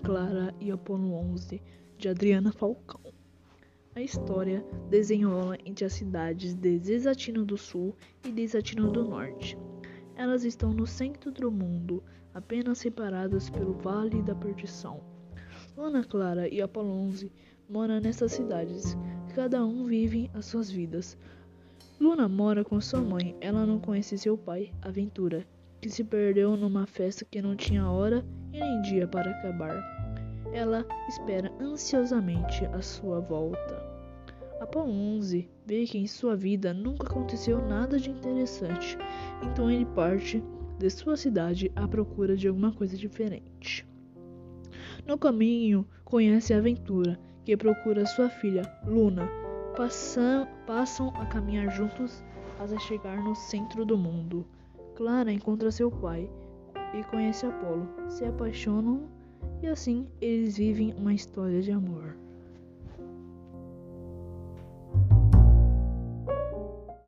Clara e Apolo 11, de Adriana Falcão. A história desenrola entre as cidades de Desatino do Sul e Desatino do Norte. Elas estão no centro do mundo, apenas separadas pelo Vale da Perdição. Ana Clara e Apolo 11 moram nessas cidades, cada um vive as suas vidas. Luna mora com sua mãe, ela não conhece seu pai, Aventura, que se perdeu numa festa que não tinha hora e nem dia para acabar. Ela espera ansiosamente a sua volta. Apolo 11 vê que em sua vida nunca aconteceu nada de interessante, então ele parte de sua cidade à procura de alguma coisa diferente. No caminho, conhece a Aventura, que procura sua filha, Luna. Passam, passam a caminhar juntos até chegar no centro do mundo. Clara encontra seu pai e conhece Apolo, se apaixonam e assim eles vivem uma história de amor.